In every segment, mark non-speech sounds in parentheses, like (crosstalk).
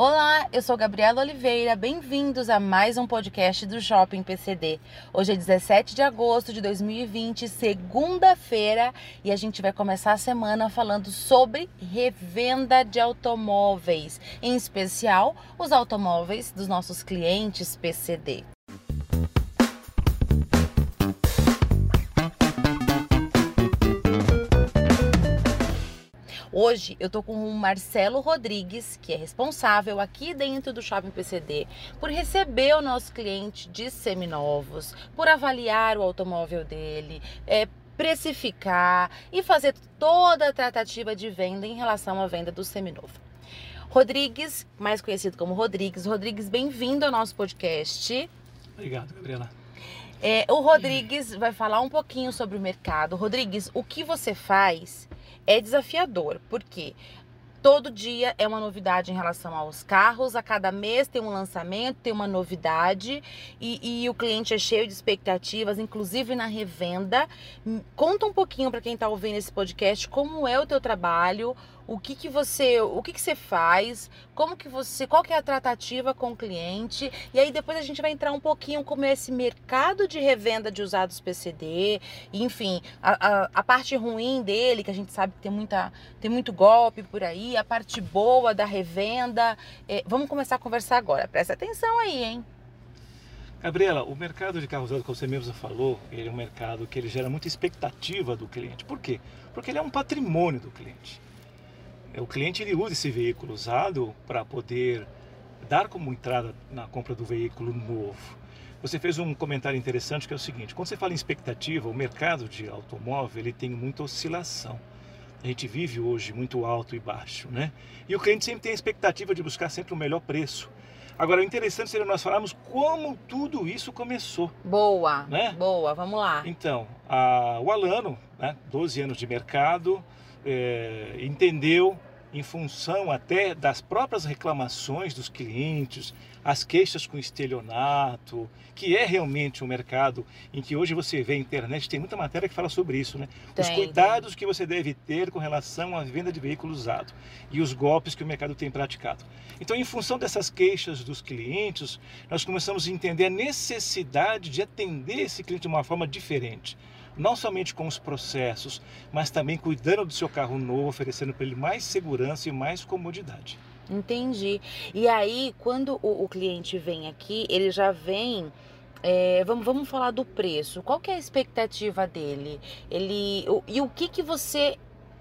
Olá, eu sou Gabriela Oliveira, bem-vindos a mais um podcast do Shopping PCD. Hoje é 17 de agosto de 2020, segunda-feira, e a gente vai começar a semana falando sobre revenda de automóveis, em especial os automóveis dos nossos clientes PCD. Hoje eu tô com o Marcelo Rodrigues, que é responsável aqui dentro do Shopping PCD por receber o nosso cliente de seminovos, por avaliar o automóvel dele, é, precificar e fazer toda a tratativa de venda em relação à venda do seminovo. Rodrigues, mais conhecido como Rodrigues. Rodrigues, bem-vindo ao nosso podcast. Obrigado, Gabriela. É, o Rodrigues vai falar um pouquinho sobre o mercado. Rodrigues, o que você faz é desafiador, porque todo dia é uma novidade em relação aos carros, a cada mês tem um lançamento, tem uma novidade e, e o cliente é cheio de expectativas, inclusive na revenda. Conta um pouquinho para quem está ouvindo esse podcast como é o teu trabalho, o que, que você, o que, que você faz, como que você, qual que é a tratativa com o cliente, e aí depois a gente vai entrar um pouquinho como é esse mercado de revenda de usados PCD, enfim, a, a, a parte ruim dele, que a gente sabe que tem, muita, tem muito golpe por aí, a parte boa da revenda. É, vamos começar a conversar agora, presta atenção aí, hein? Gabriela, o mercado de carro usado, como você mesmo falou, ele é um mercado que ele gera muita expectativa do cliente. Por quê? Porque ele é um patrimônio do cliente. É, o cliente ele usa esse veículo usado para poder dar como entrada na compra do veículo novo. Você fez um comentário interessante que é o seguinte: quando você fala em expectativa, o mercado de automóvel ele tem muita oscilação. A gente vive hoje muito alto e baixo, né? E o cliente sempre tem a expectativa de buscar sempre o melhor preço. Agora, o interessante seria nós falarmos como tudo isso começou. Boa, né? boa, vamos lá. Então, a, o Alano, né, 12 anos de mercado, é, entendeu em função até das próprias reclamações dos clientes, as queixas com estelionato, que é realmente um mercado em que hoje você vê a internet, tem muita matéria que fala sobre isso, né? Tem, os cuidados tem. que você deve ter com relação à venda de veículo usado e os golpes que o mercado tem praticado. Então, em função dessas queixas dos clientes, nós começamos a entender a necessidade de atender esse cliente de uma forma diferente não somente com os processos, mas também cuidando do seu carro novo, oferecendo para ele mais segurança e mais comodidade. Entendi. E aí, quando o, o cliente vem aqui, ele já vem. É, vamos, vamos falar do preço. Qual que é a expectativa dele? Ele o, e o que que você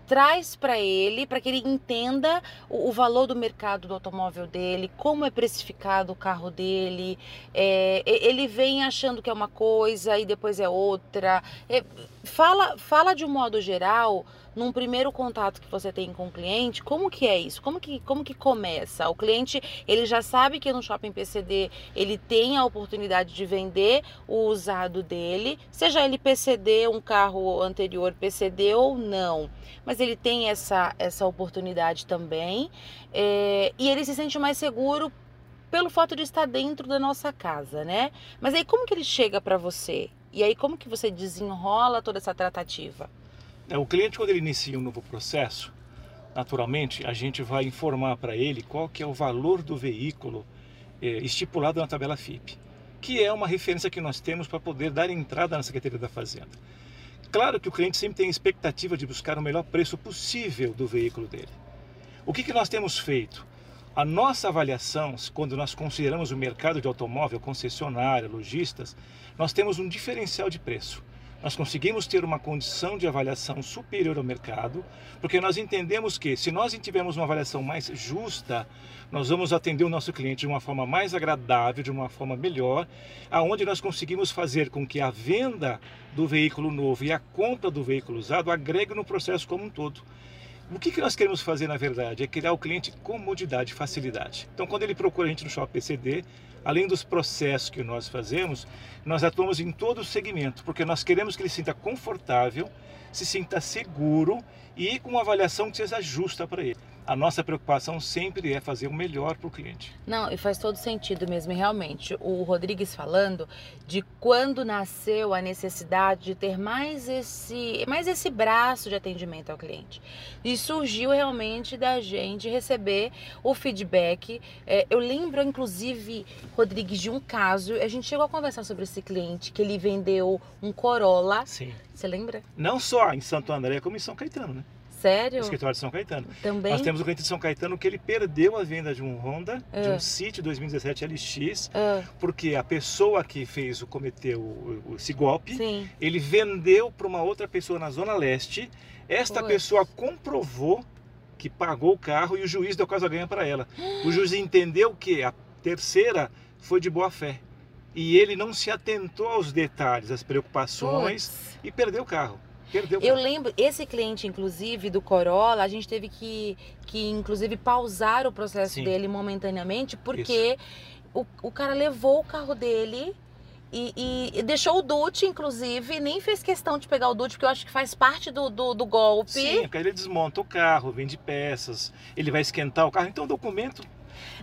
traz para ele, para que ele entenda o, o, valor do mercado do automóvel dele, como é precificado o carro dele. É, ele vem achando que é uma coisa e depois é outra. É, fala, fala de um modo geral num primeiro contato que você tem com o cliente, como que é isso? Como que, como que começa? O cliente, ele já sabe que no Shopping PCD ele tem a oportunidade de vender o usado dele, seja ele PCD, um carro anterior PCD ou não. Mas ele tem essa, essa oportunidade também é, e ele se sente mais seguro pelo fato de estar dentro da nossa casa, né? Mas aí como que ele chega para você? E aí como que você desenrola toda essa tratativa? É, o cliente, quando ele inicia um novo processo, naturalmente a gente vai informar para ele qual que é o valor do veículo é, estipulado na tabela FIP, que é uma referência que nós temos para poder dar entrada na Secretaria da Fazenda. Claro que o cliente sempre tem a expectativa de buscar o melhor preço possível do veículo dele. O que, que nós temos feito? A nossa avaliação, quando nós consideramos o mercado de automóvel, concessionária, lojistas, nós temos um diferencial de preço nós conseguimos ter uma condição de avaliação superior ao mercado, porque nós entendemos que se nós tivermos uma avaliação mais justa, nós vamos atender o nosso cliente de uma forma mais agradável, de uma forma melhor, aonde nós conseguimos fazer com que a venda do veículo novo e a compra do veículo usado agreguem no processo como um todo. O que, que nós queremos fazer, na verdade, é criar o cliente comodidade, facilidade. Então, quando ele procura a gente no Shopping PCD, além dos processos que nós fazemos, nós atuamos em todo o segmento, porque nós queremos que ele se sinta confortável, se sinta seguro e com uma avaliação que seja justa para ele. A nossa preocupação sempre é fazer o melhor para o cliente. Não, e faz todo sentido mesmo, realmente. O Rodrigues falando de quando nasceu a necessidade de ter mais esse, mais esse braço de atendimento ao cliente. E surgiu realmente da gente receber o feedback. É, eu lembro, inclusive, Rodrigues, de um caso, a gente chegou a conversar sobre esse cliente, que ele vendeu um Corolla. Sim. Você lembra? Não só em Santo André, como em São Caetano, né? Sério? Escritório de São Caetano. Também? Nós temos o cliente de São Caetano que ele perdeu a venda de um Honda, de Ah. um City 2017 LX, Ah, porque a pessoa que fez o cometeu o- esse golpe, sim. ele vendeu para uma outra pessoa na Zona Leste. Esta Puts. pessoa comprovou que pagou o carro e o juiz deu causa ganha para ela. O juiz entendeu que a terceira foi de boa fé. E ele não se atentou aos detalhes, às preocupações e perdeu o carro. Perdeu Eu lembro, esse cliente, inclusive, do Corolla, a gente teve que, que inclusive, pausar o processo Sim. dele momentaneamente, porque o, o cara levou o carro dele e, e- e deixou o DUT, inclusive, nem fez questão de pegar o DUT, porque eu acho que faz parte do, do, do golpe. Sim, porque ele desmonta o carro, vende peças, ele vai esquentar o carro. Então o documento.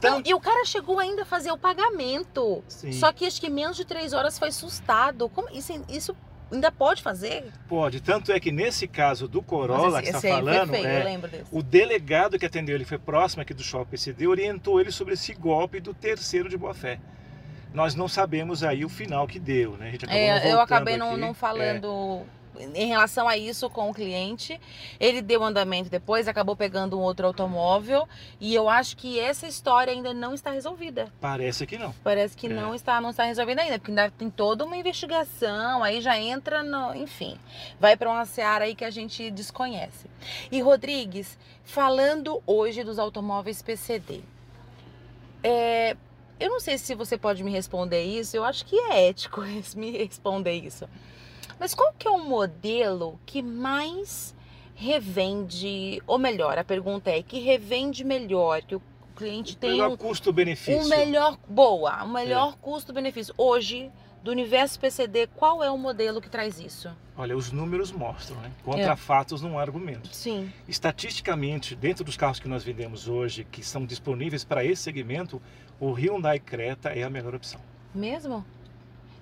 Não, Tanto... e o cara chegou ainda a fazer o pagamento. Sim, Só que acho que menos de três horas foi sustado. Como, isso, isso ainda pode fazer? pode. Tanto é que nesse caso do Corolla Mas que esse, está esse falando, feio, é, o delegado que atendeu ele foi próximo aqui do Shopping PCD, orientou ele sobre esse golpe do terceiro de boa fé. Nós não sabemos aí o final que deu, né? A gente acabou É, eu acabei não, não É, falando em relação a isso com o cliente. Ele deu andamento depois, acabou pegando um outro automóvel. E eu acho que essa história ainda não está resolvida. parece que não. Parece que É. não está, não está resolvida ainda, porque ainda tem toda uma investigação, aí já entra no. Enfim, vai para uma seara aí que a gente desconhece. E Rodrigues, falando hoje dos automóveis PCD. é, eu não sei se você pode me responder isso, eu acho que é ético (laughs) me responder isso. Mas qual que é o modelo que mais revende, ou melhor, a pergunta é, que revende melhor, que o cliente tem Pelo um, custo-benefício. o melhor, boa, o É. melhor custo-benefício. Hoje, do universo PCD, qual é o modelo que traz isso? Olha, os números mostram, né? Contra É. fatos não há argumento. Sim. Estatisticamente, dentro dos carros que nós vendemos hoje, que são disponíveis para esse segmento, o Hyundai Creta é a melhor opção. Mesmo?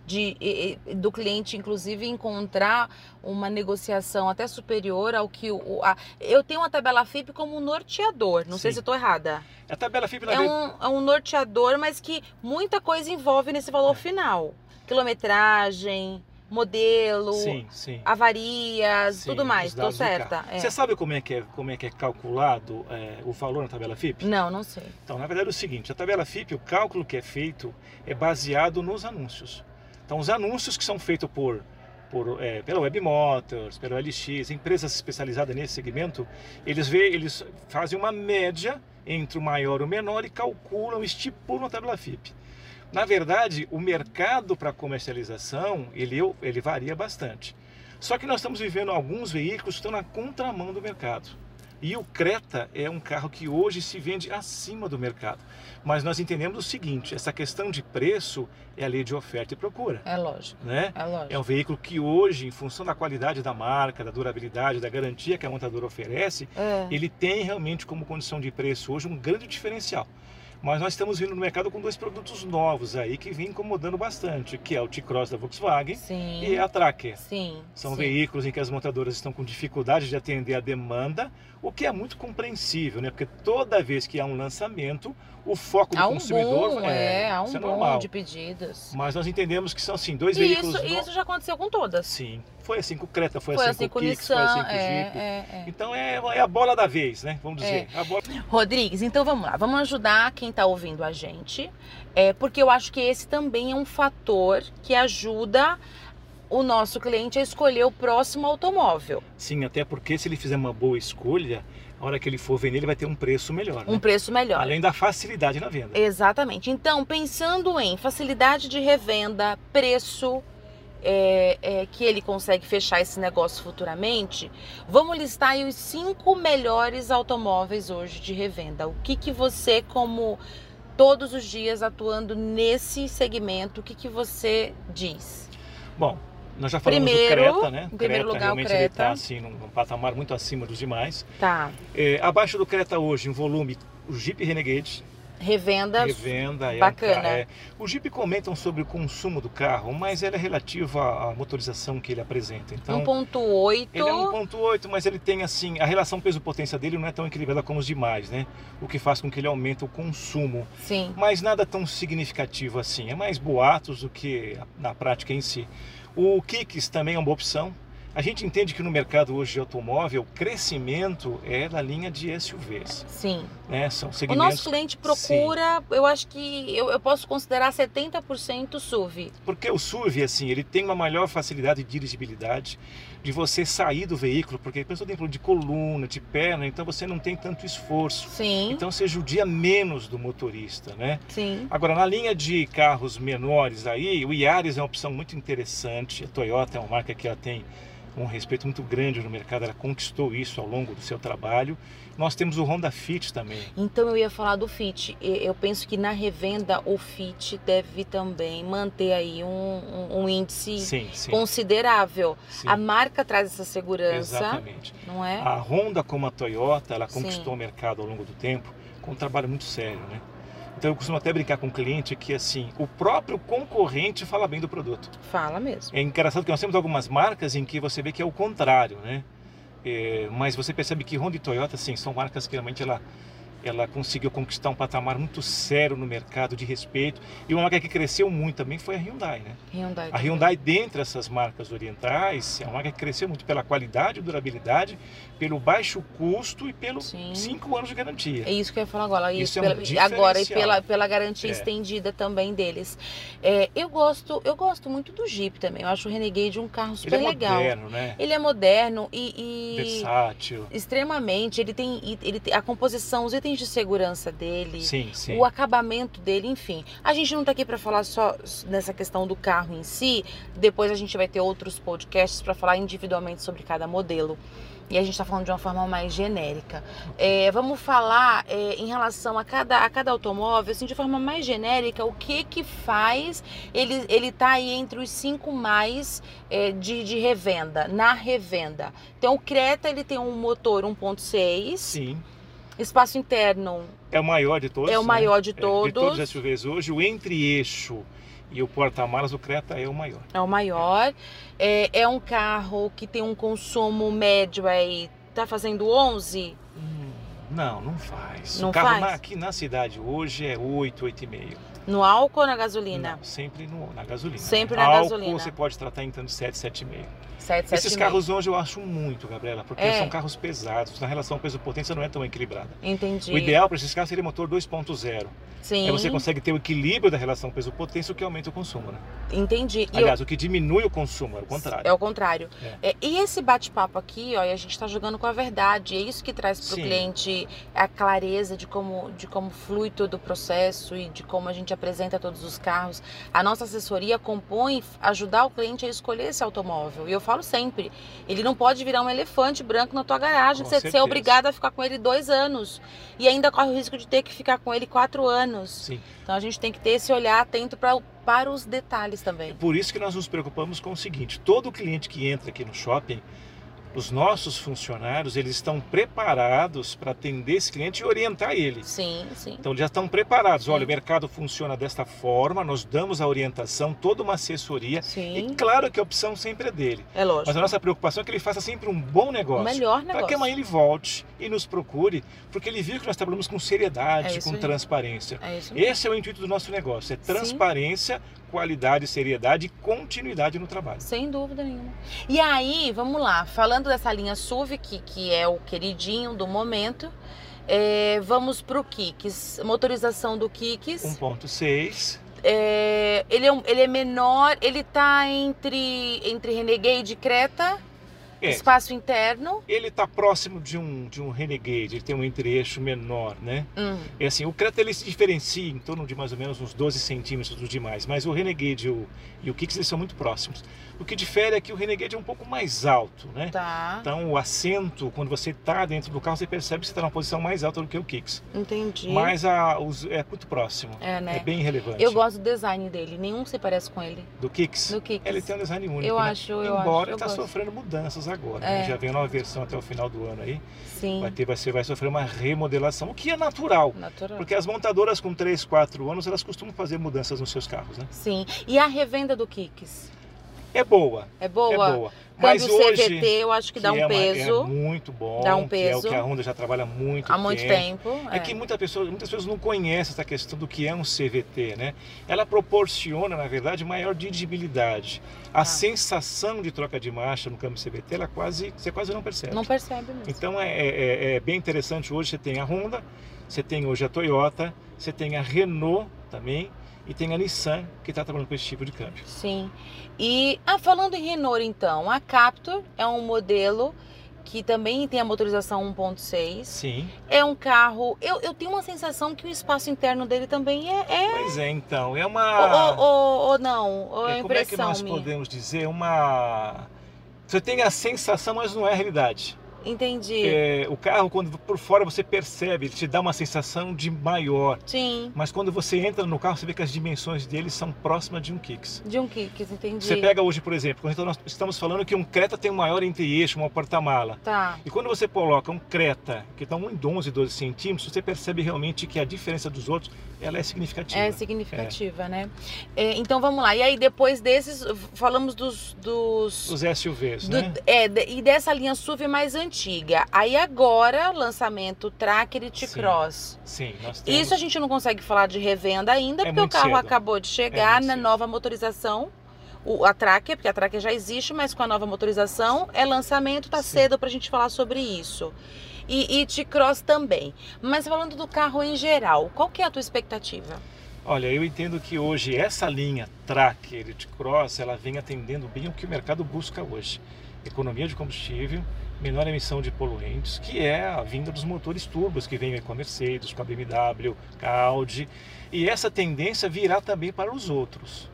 De, do cliente, inclusive, encontrar uma negociação até superior ao que o. a- eu tenho uma tabela FIP como um norteador, não sei Sim. se eu estou errada. A tabela FIP É um, é um norteador, mas que muita coisa envolve nesse valor É. final: quilometragem, modelo, Sim, sim. avarias, Sim, tudo mais. do certa? É. Você sabe como é que é, como é, que é calculado é, o valor na tabela FIP? Não, não sei. Então, na verdade é o seguinte, a tabela FIP, o cálculo que é feito é baseado nos anúncios. Então, os anúncios que são feitos por, por é, pela Web Motors, pela LX, empresas especializadas nesse segmento, eles, vê, eles fazem uma média entre o maior e o menor e calculam, estipulam a tabela FIP. Na verdade, o mercado para comercialização, ele, ele varia bastante. Só que nós estamos vivendo alguns veículos que estão na contramão do mercado. E o Creta é um carro que hoje se vende acima do mercado. Mas nós entendemos o seguinte: essa questão de preço é a lei de oferta e procura. É lógico. Né? É lógico. É um veículo que hoje, em função da qualidade da marca, da durabilidade, da garantia que a montadora oferece, É. ele tem realmente como condição de preço hoje um grande diferencial. Mas nós estamos vindo no mercado com dois produtos novos aí que vêm incomodando bastante, que é o T-Cross da Volkswagen Sim. e a Tracker. Sim. São sim. veículos em que as montadoras estão com dificuldade de atender a demanda, o que é muito compreensível, né? Porque toda vez que há um lançamento, o foco do um consumidor boom, é, há um isso é normal. de pedidos. Mas nós entendemos que são assim, dois E veículos isso, no- isso já aconteceu com todas. Sim, foi assim com o Creta, foi, Foi assim, assim com o Kicks, foi Nissan. assim com o É, Jeep. é, é. Então é, é a bola da vez, né? Vamos dizer. A bola... Rodrigues, então vamos lá, vamos ajudar quem está ouvindo a gente, é, porque eu acho que esse também é um fator que ajuda o nosso cliente a escolher o próximo automóvel, Sim, até porque se ele fizer uma boa escolha, a hora que ele for vender, ele vai ter um preço melhor. um né? preço melhor. Além da facilidade na venda. Exatamente. Então, pensando em facilidade de revenda, preço, é, é, que ele consegue fechar esse negócio futuramente, vamos listar aí os cinco melhores automóveis hoje de revenda. O que, que você, como todos os dias atuando nesse segmento, o que, que você diz? Bom, Nós já falamos Primeiro, do Creta, né? em primeiro Creta, lugar, o realmente Creta. ele está assim, num patamar muito acima dos demais. Tá. É, abaixo do Creta hoje, em volume, o Jeep Renegade, Revenda. revenda. é um bacana. ca- é. O Jeep comentam sobre o consumo do carro, mas ela é relativa à motorização que ele apresenta. Então, 1.8. ele é 1.8, mas ele tem assim, a relação peso-potência dele não é tão equilibrada como os demais, né? O que faz com que ele aumente o consumo. Sim. Mas nada tão significativo assim. É mais boatos do que na prática em si. O Kicks também é uma boa opção. A gente entende que no mercado hoje de automóvel, o crescimento é da linha de SUVs, Sim. né? São O segmentos nosso cliente procura, eu acho que eu, eu posso considerar 70% SUV. Porque o SUV, assim, ele tem uma maior facilidade de dirigibilidade, de você sair do veículo, porque a pessoa tem problema de coluna, de perna, então você não tem tanto esforço. Sim. Então você judia menos do motorista, né? Sim. Agora, na linha de carros menores aí, o Yaris é uma opção muito interessante. A Toyota é uma marca que ela tem um respeito muito grande no mercado, ela conquistou isso ao longo do seu trabalho. Nós temos o Honda Fit também. Então eu ia falar do Fit. Eu penso que na revenda o Fit deve também manter aí um, um- um índice Sim, sim. considerável. sim. A marca traz essa segurança, Exatamente. não é? A Honda, como a Toyota, ela conquistou o mercado ao longo do tempo com um trabalho muito sério, né? Então eu costumo até brincar com o cliente que assim, o próprio concorrente fala bem do produto. Fala mesmo. É engraçado que nós temos algumas marcas em que você vê que é o contrário, né? É, mas você percebe que Honda e Toyota, assim, são marcas que realmente ela, ela conseguiu conquistar um patamar muito sério no mercado de respeito. E uma marca que cresceu muito também foi a Hyundai, né? Hyundai. A. Hyundai, dentre essas marcas orientais, é uma marca que cresceu muito pela qualidade e durabilidade, pelo baixo custo e pelos Sim. 5 anos de garantia. É isso que eu ia falar agora. Isso Isso, é um pela- agora e pela, pela garantia É. estendida também deles. É, eu gosto, eu gosto muito do Jeep também. Eu acho o Renegade um carro Ele super é legal. moderno, né? Ele é moderno e, e Versátil. extremamente. Ele tem, ele tem a composição, os itens de segurança dele. Sim, sim. O acabamento dele, enfim. A gente não tá aqui para falar só nessa questão do carro em si. Depois a gente vai ter outros podcasts para falar individualmente sobre cada modelo. E a gente está falando de uma forma mais genérica. É, vamos falar é, em relação a cada, a cada automóvel, assim, de forma mais genérica, o que que faz ele, ele tá aí entre os cinco mais é, de, de revenda, na revenda. Então o Creta ele tem um motor 1.6, Sim. Espaço interno É o maior de todos. é o né? maior de É, todos. De todos os SUVs hoje, o entre-eixo e o porta-malas, o Creta é o maior. É o maior. É, é um carro que tem um consumo médio aí, tá fazendo 11? Hum, Não, não faz. Não o carro faz? na- aqui na cidade hoje é 8, 8,5. No álcool ou na gasolina? Não, sempre no- na gasolina. Sempre né? na Álcool gasolina. você pode tratar em torno de 7, 7,5. 7, 7 Esses carros hoje eu acho muito, Gabriela, porque É. são carros pesados. Na relação peso-potência não é tão equilibrada. Entendi. O ideal para esses carros seria motor 2.0. Sim, Aí você consegue ter o equilíbrio da relação peso-potência, o que aumenta o consumo, né? entendi. E Aliás, o que diminui o consumo, é o contrário. É o contrário. É. É, e esse bate-papo aqui, ó, a gente está jogando com a verdade. É isso que traz para o cliente a clareza de como, de como flui todo o processo e de como a gente apresenta todos os carros. A nossa assessoria compõe ajudar o cliente a escolher esse automóvel. E eu falo sempre, ele não pode virar um elefante branco na tua garagem, Com você ser certeza. obrigado a ficar com ele dois anos. E ainda corre o risco de ter que ficar com ele quatro anos. Sim. Então a gente tem que ter esse olhar atento pra, para os detalhes também. É por isso que nós nos preocupamos com o seguinte: todo cliente que entra aqui no shopping, os nossos funcionários, eles estão preparados para atender esse cliente e orientar ele. Sim, sim. Então já estão preparados. Olha, Sim. o mercado funciona desta forma, nós damos a orientação, toda uma assessoria. Sim, E claro que a opção sempre é dele. é lógico. Mas a nossa preocupação é que ele faça sempre um bom O negócio. melhor Para negócio. que amanhã ele volte e nos procure, porque ele viu que nós trabalhamos com seriedade, É com aí. transparência. É isso mesmo. Esse é o intuito do nosso negócio: é transparência, qualidade, seriedade e continuidade no trabalho. Sem dúvida nenhuma. E aí, vamos lá, falando dessa linha SUV, que, que é o queridinho do momento, é, vamos pro Kicks. Motorização do Kicks. 1.6, É, ele, é ele é menor, ele tá entre, entre Renegade e Creta. É. Espaço interno. Ele está próximo de um, de um Renegade, ele tem um entre-eixo menor, né? Hum, É assim, o Creta ele se diferencia em torno de mais ou menos uns 12 centímetros dos demais, mas o Renegade e o, e o Kicks eles são muito próximos. O que difere é que o Renegade é um pouco mais alto, né? tá. Então o assento, quando você está dentro do carro, você percebe que você está numa posição mais alta do que o Kicks. Entendi. Mas a, os- é muito próximo, É, né? é bem relevante. Eu gosto do design dele. Nenhum se parece com ele. Do Kicks? Do Kicks. Ele tem um design único, Eu né? acho, eu Embora acho, eu está gosto. sofrendo mudanças agora. É. né? Já vem a nova versão até o final do ano aí. Sim. Vai ter, você vai sofrer uma remodelação, o que é natural. Natural. Porque as montadoras com 3, 4 anos, elas costumam fazer mudanças nos seus carros, né? Sim. E a revenda do Kicks? É boa, É boa? é boa. Mas Câmbio hoje CVT, eu acho que dá é um uma- peso é muito bom, Dá um que é o peso. que a Honda já trabalha há muito há muito tempo. É que muita pessoa, muitas pessoas não conhecem essa questão do que é um CVT, né? Ela proporciona, na verdade, maior dirigibilidade. A Ah. sensação de troca de marcha no câmbio CVT, ela quase, você quase não percebe. Não percebe mesmo. Então é, é- é bem interessante. Hoje você tem a Honda, você tem hoje a Toyota, você tem a Renault também e tem a Nissan que está trabalhando com esse tipo de câmbio. Sim. E ah, falando em Renault, então, a Captur é um modelo que também tem a motorização 1.6. Sim. É um carro. Eu, eu tenho uma sensação que o espaço interno dele também é. é... Pois é, então. É uma. ou, ou- ou não? Ou é, é, como é que nós minha? podemos dizer? Uma. Você tem a sensação, mas não é a realidade. Entendi. É, o carro, quando por fora você percebe, ele te dá uma sensação de maior. Sim. Mas quando você entra no carro, você vê que as dimensões dele são próximas de um Kicks. De um Kicks, entendi. Você pega hoje, por exemplo, quando nós estamos falando que um Creta tem um maior entre-eixo, um porta-mala. Tá. E quando você coloca um Creta, que está um de 11, 12 centímetros, você percebe realmente que a diferença dos outros ela é significativa. É significativa, né? É, então vamos lá. E aí depois desses, falamos dos. dos Os SUVs, do- né? é, e dessa linha SUV mais antiga. Aí agora, lançamento Tracker e T-Cross. Sim, nós temos. Isso a gente não consegue falar de revenda ainda, É porque o carro cedo. acabou de chegar muito na cedo. nova motorização. O, a Tracker, porque a Tracker já existe, mas com a nova motorização é lançamento, tá Sim. cedo pra gente falar sobre isso. E, e T-Cross também. Mas falando do carro em geral, qual que é a tua expectativa? Olha, eu entendo que hoje essa linha Tracker e Cross, ela vem atendendo bem o que o mercado busca hoje. Economia de combustível, menor emissão de poluentes, que é a vinda dos motores turbos que vêm com a Mercedes, com a BMW, com a Audi. E essa tendência virá também para os outros.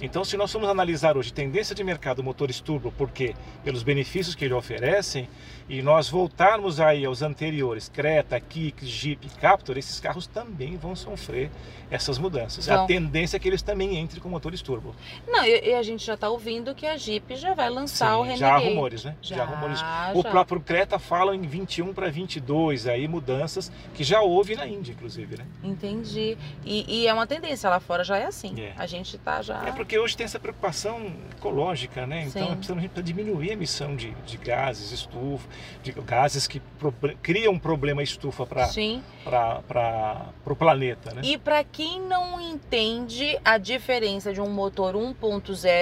Então, se nós formos analisar hoje tendência de mercado motores turbo, porque pelos benefícios que ele oferecem, e nós voltarmos aí aos anteriores, Creta, Kicks, Jeep, Captur, esses carros também vão sofrer essas mudanças. A tendência é que eles também entrem com motores turbo. Não, e, e a gente já tá ouvindo que a Jeep já vai lançar o Sim, Renegade. já há rumores, né? Já, há rumores. já. O próprio Creta fala em 21 para 22, aí mudanças que já houve na Índia, inclusive, né? Entendi. E, e é uma tendência, lá fora já é assim. É. A gente tá já... É porque hoje tem essa preocupação ecológica, né? Então Sim. precisamos para diminuir a emissão de, de gases, estufa, de gases que proble- criam um problema estufa para o planeta, né? E para quem não entende a diferença de um motor 1.0,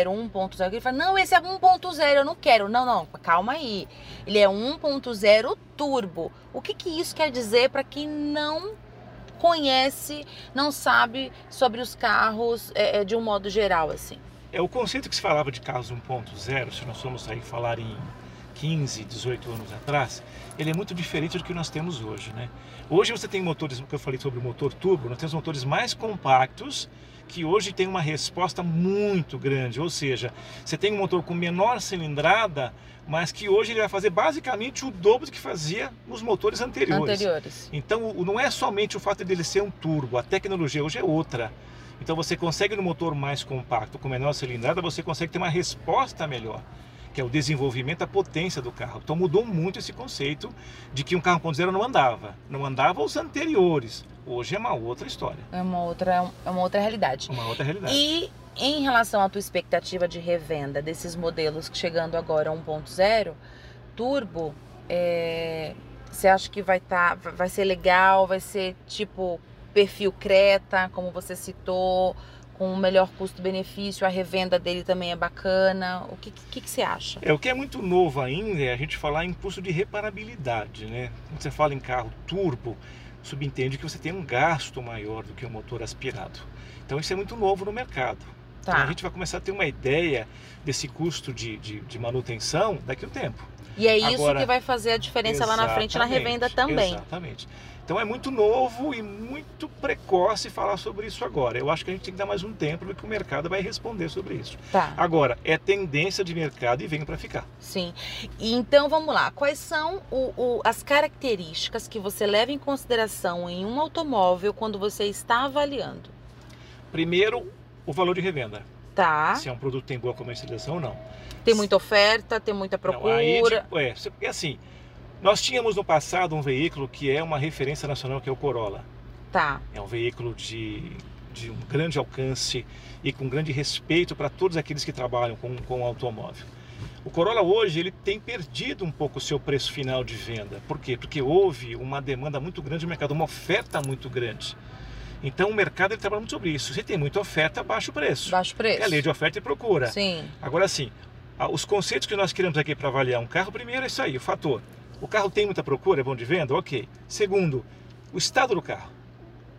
1.0, que ele fala, não, esse é 1.0, eu não quero. Não, não, calma aí. Ele é 1.0 turbo. O que, que isso quer dizer para quem não conhece, não sabe sobre os carros é, é, de um modo geral, assim? É o conceito que se falava de carros 1.0, se nós formos aí falar em 15, 18 anos atrás, ele é muito diferente do que nós temos hoje, né? Hoje você tem motores, que eu falei sobre o motor turbo, nós temos motores mais compactos que hoje tem uma resposta muito grande, ou seja, você tem um motor com menor cilindrada, mas que hoje ele vai fazer basicamente o dobro do que fazia nos motores anteriores. Anteriores. Então, não é somente o fato dele ser um turbo, a tecnologia hoje é outra. Então, você consegue no motor mais compacto, com menor cilindrada, você consegue ter uma resposta melhor, que é o desenvolvimento da potência do carro. Então, mudou muito esse conceito de que um carro 1.0 não andava. Não andava os anteriores. Hoje é uma outra história, É uma outra, é uma outra realidade. uma outra realidade. E em relação à tua expectativa de revenda desses modelos chegando agora a 1.0 turbo, é, você acha que vai tá, vai ser legal, vai ser tipo perfil Creta, como você citou, com o melhor custo-benefício, a revenda dele também é bacana. O que, que, que você acha? É, o que é muito novo ainda é a gente falar em custo de reparabilidade, né? Quando você fala em carro turbo, subentende que você tem um gasto maior do que um motor aspirado. Então isso é muito novo no mercado. Então a Tá. gente vai começar a ter uma ideia desse custo de, de, de manutenção daqui a um tempo. E é isso Agora, que vai fazer a diferença lá na frente na revenda também. Exatamente. Então é muito novo e muito precoce falar sobre isso agora. Eu acho que a gente tem que dar mais um tempo porque o mercado vai responder sobre isso. Tá. Agora, é tendência de mercado e vem para ficar. Sim. Então vamos lá. Quais são o, o, as características que você leva em consideração em um automóvel quando você está avaliando? Primeiro, o valor de revenda. Tá. Se é um produto que tem boa comercialização ou não. Tem muita oferta, tem muita procura. Não, aí, tipo, é, porque assim, nós tínhamos no passado um veículo que é uma referência nacional, que é o Corolla. Tá. É um veículo de, de um grande alcance e com grande respeito para todos aqueles que trabalham com, com o automóvel. O Corolla hoje ele tem perdido um pouco o seu preço final de venda. Por quê? Porque houve uma demanda muito grande no mercado, uma oferta muito grande. Então o mercado ele trabalha muito sobre isso. Se tem muita oferta, baixa o preço. Baixo preço. É a lei de oferta e procura. Sim. Agora sim, os conceitos que nós queremos aqui para avaliar um carro, primeiro é isso aí, o fator. O carro tem muita procura, é bom de venda? Ok. Segundo, o estado do carro.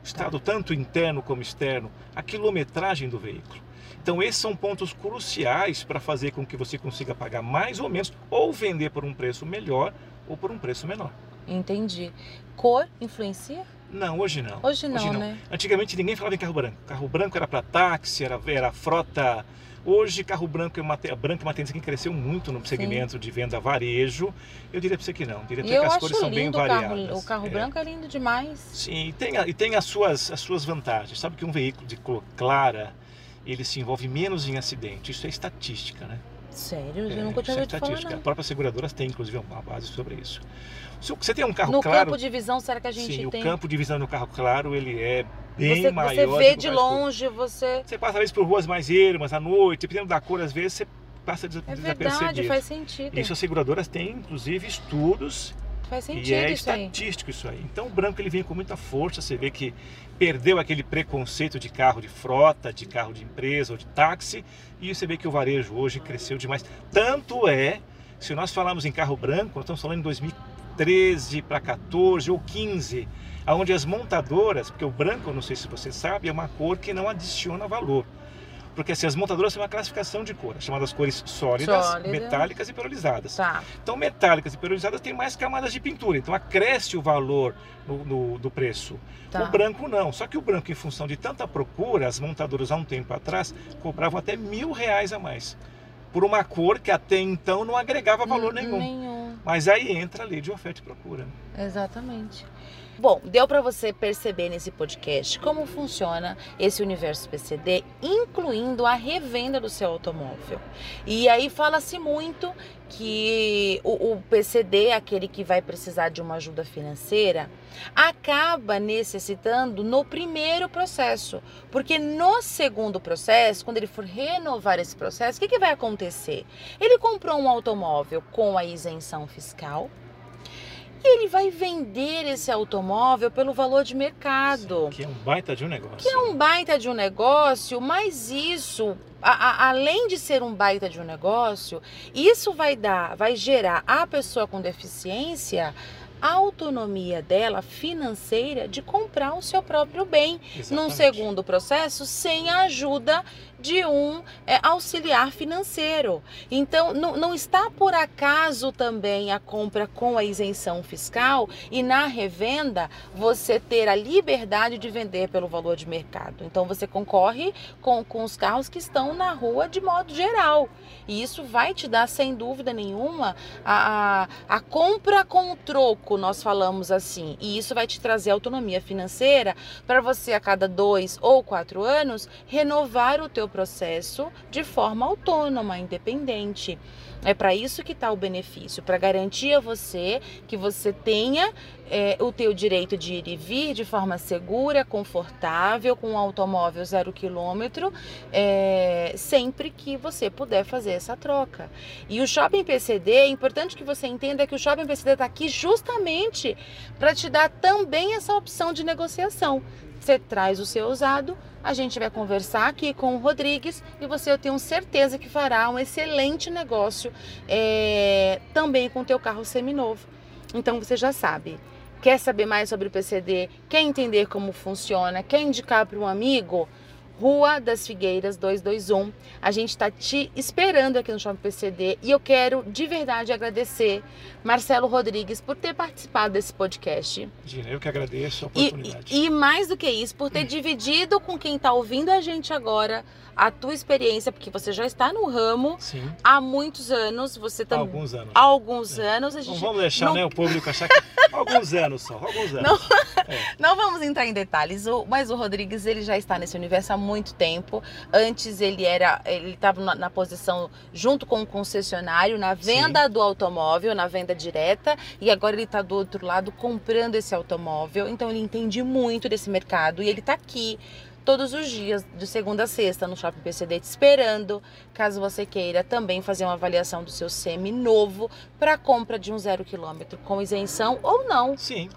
O estado Tá. tanto interno como externo, a quilometragem do veículo. Então esses são pontos cruciais para fazer com que você consiga pagar mais ou menos, ou vender por um preço melhor ou por um preço menor. Entendi. Cor influencia? Não, hoje não. Hoje não, né? Antigamente ninguém falava em carro branco. Carro branco era para táxi, era, era frota. Hoje, carro branco é uma, branco é uma tendência que cresceu muito no segmento de venda varejo. Eu diria para você que não. Eu diria E eu que as cores são bem o carro. variadas. O carro É. branco é lindo demais. Sim, e tem, e tem as, suas, as suas vantagens. Sabe que um veículo de cor clara, ele se envolve menos em acidente. Isso é estatística, né? Sério? É, Eu nunca tinha isso é ouvido falar, não. As próprias seguradoras têm, inclusive, uma base sobre isso. Se você tem um carro No claro, campo de visão, será que a gente sim, tem? o campo de visão do carro claro, ele é bem você, maior. você vê de longe, você. Você passa às vezes por ruas mais ermas à noite, dependendo da cor, às vezes você passa des- É desapercebido. verdade, faz sentido. Isso as seguradoras têm, inclusive, estudos Faz sentido e é isso aí. estatístico isso aí. Então o branco ele vem com muita força, você vê que perdeu aquele preconceito de carro de frota, de carro de empresa ou de táxi, e você vê que o varejo hoje cresceu demais. Tanto é, se nós falarmos em carro branco, nós estamos falando em 2013 para 14 ou 15, onde as montadoras, porque o branco, não sei se você sabe, é uma cor que não adiciona valor. Porque assim, as montadoras têm uma classificação de cor, chamadas cores sólidas, Sólida. metálicas e perolizadas. Tá. Então, metálicas e perolizadas têm mais camadas de pintura, então acresce o valor no, no- do preço. Tá. O branco não. Só que o branco, em função de tanta procura, as montadoras há um tempo atrás cobravam até mil reais a mais. Por uma cor que até então não agregava valor N- nenhum. Nenhum. Mas aí entra a lei de oferta e procura. Exatamente. Bom, deu para você perceber nesse podcast como funciona esse universo PCD, incluindo a revenda do seu automóvel. E aí fala-se muito que o, o PCD, aquele que vai precisar de uma ajuda financeira, acaba necessitando no primeiro processo. Porque no segundo processo, quando ele for renovar esse processo, o que, que vai acontecer? Ele comprou um automóvel com a isenção fiscal e ele vai vender esse automóvel pelo valor de mercado. Que é um baita de um negócio. Que é um baita de um negócio, mas isso, a- a- além de ser um baita de um negócio, isso vai dar, vai gerar à pessoa com deficiência a autonomia dela financeira de comprar o seu próprio bem num Exatamente. segundo processo sem a ajuda de um é, auxiliar financeiro. Então, não, não está por acaso também a compra com a isenção fiscal e na revenda você ter a liberdade de vender pelo valor de mercado. Então, você concorre com, com os carros que estão na rua de modo geral. E isso vai te dar, sem dúvida nenhuma, a, a, a compra com o troco, nós falamos assim. E isso vai te trazer autonomia financeira para você, a cada dois ou quatro anos, renovar o teu processo de forma autônoma, independente. É para isso que está o benefício, para garantir a você que você tenha é, o teu direito de ir e vir de forma segura, confortável, com um automóvel zero quilômetro, é, sempre que você puder fazer essa troca. E o Shopping PCD, é importante que você entenda que o Shopping PCD está aqui justamente para te dar também essa opção de negociação. Você traz o seu usado, a gente vai conversar aqui com o Rodrigues e você eu tenho certeza que fará um excelente negócio é, também com o teu carro seminovo. Então você já sabe. Quer saber mais sobre o PCD? Quer entender como funciona? Quer indicar para um amigo? Rua das Figueiras 221. A gente está te esperando aqui no Shopping PCD e eu quero de verdade agradecer Marcelo Rodrigues por ter participado desse podcast. Eu que agradeço a oportunidade. E, e mais do que isso, por ter (clears throat) dividido com quem está ouvindo a gente agora a tua experiência, porque você já está no ramo Sim. há muitos anos. Você Há também. alguns anos. Há alguns É. anos. A Não gente vamos deixar não- né, o (laughs) público achar que. alguns anos só, alguns anos. Não. (laughs) É. Não vamos entrar em detalhes, mas o Rodrigues ele já está nesse universo há muito tempo. Antes ele era, ele estava na, na posição junto com o concessionário na venda do automóvel, na venda direta, e agora ele está do outro lado comprando esse automóvel. Então ele entende muito desse mercado e ele está aqui todos os dias, de segunda a sexta, no Shopping PCD, te esperando, caso você queira também fazer uma avaliação do seu semi novo para compra de um zero quilômetro, com isenção ou não Sim,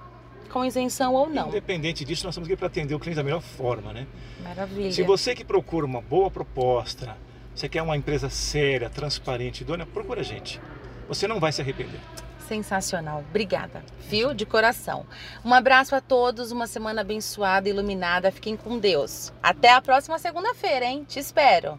com isenção ou não. independente disso, nós estamos aqui para atender o cliente da melhor forma, né? Maravilha. Se você que procura uma boa proposta, você quer uma empresa séria, transparente, idônea, procura a gente. Você não vai se arrepender. Sensacional. Obrigada. Viu? De coração. Um abraço a todos, uma semana abençoada, iluminada. Fiquem com Deus. Até a próxima segunda-feira, hein? Te espero.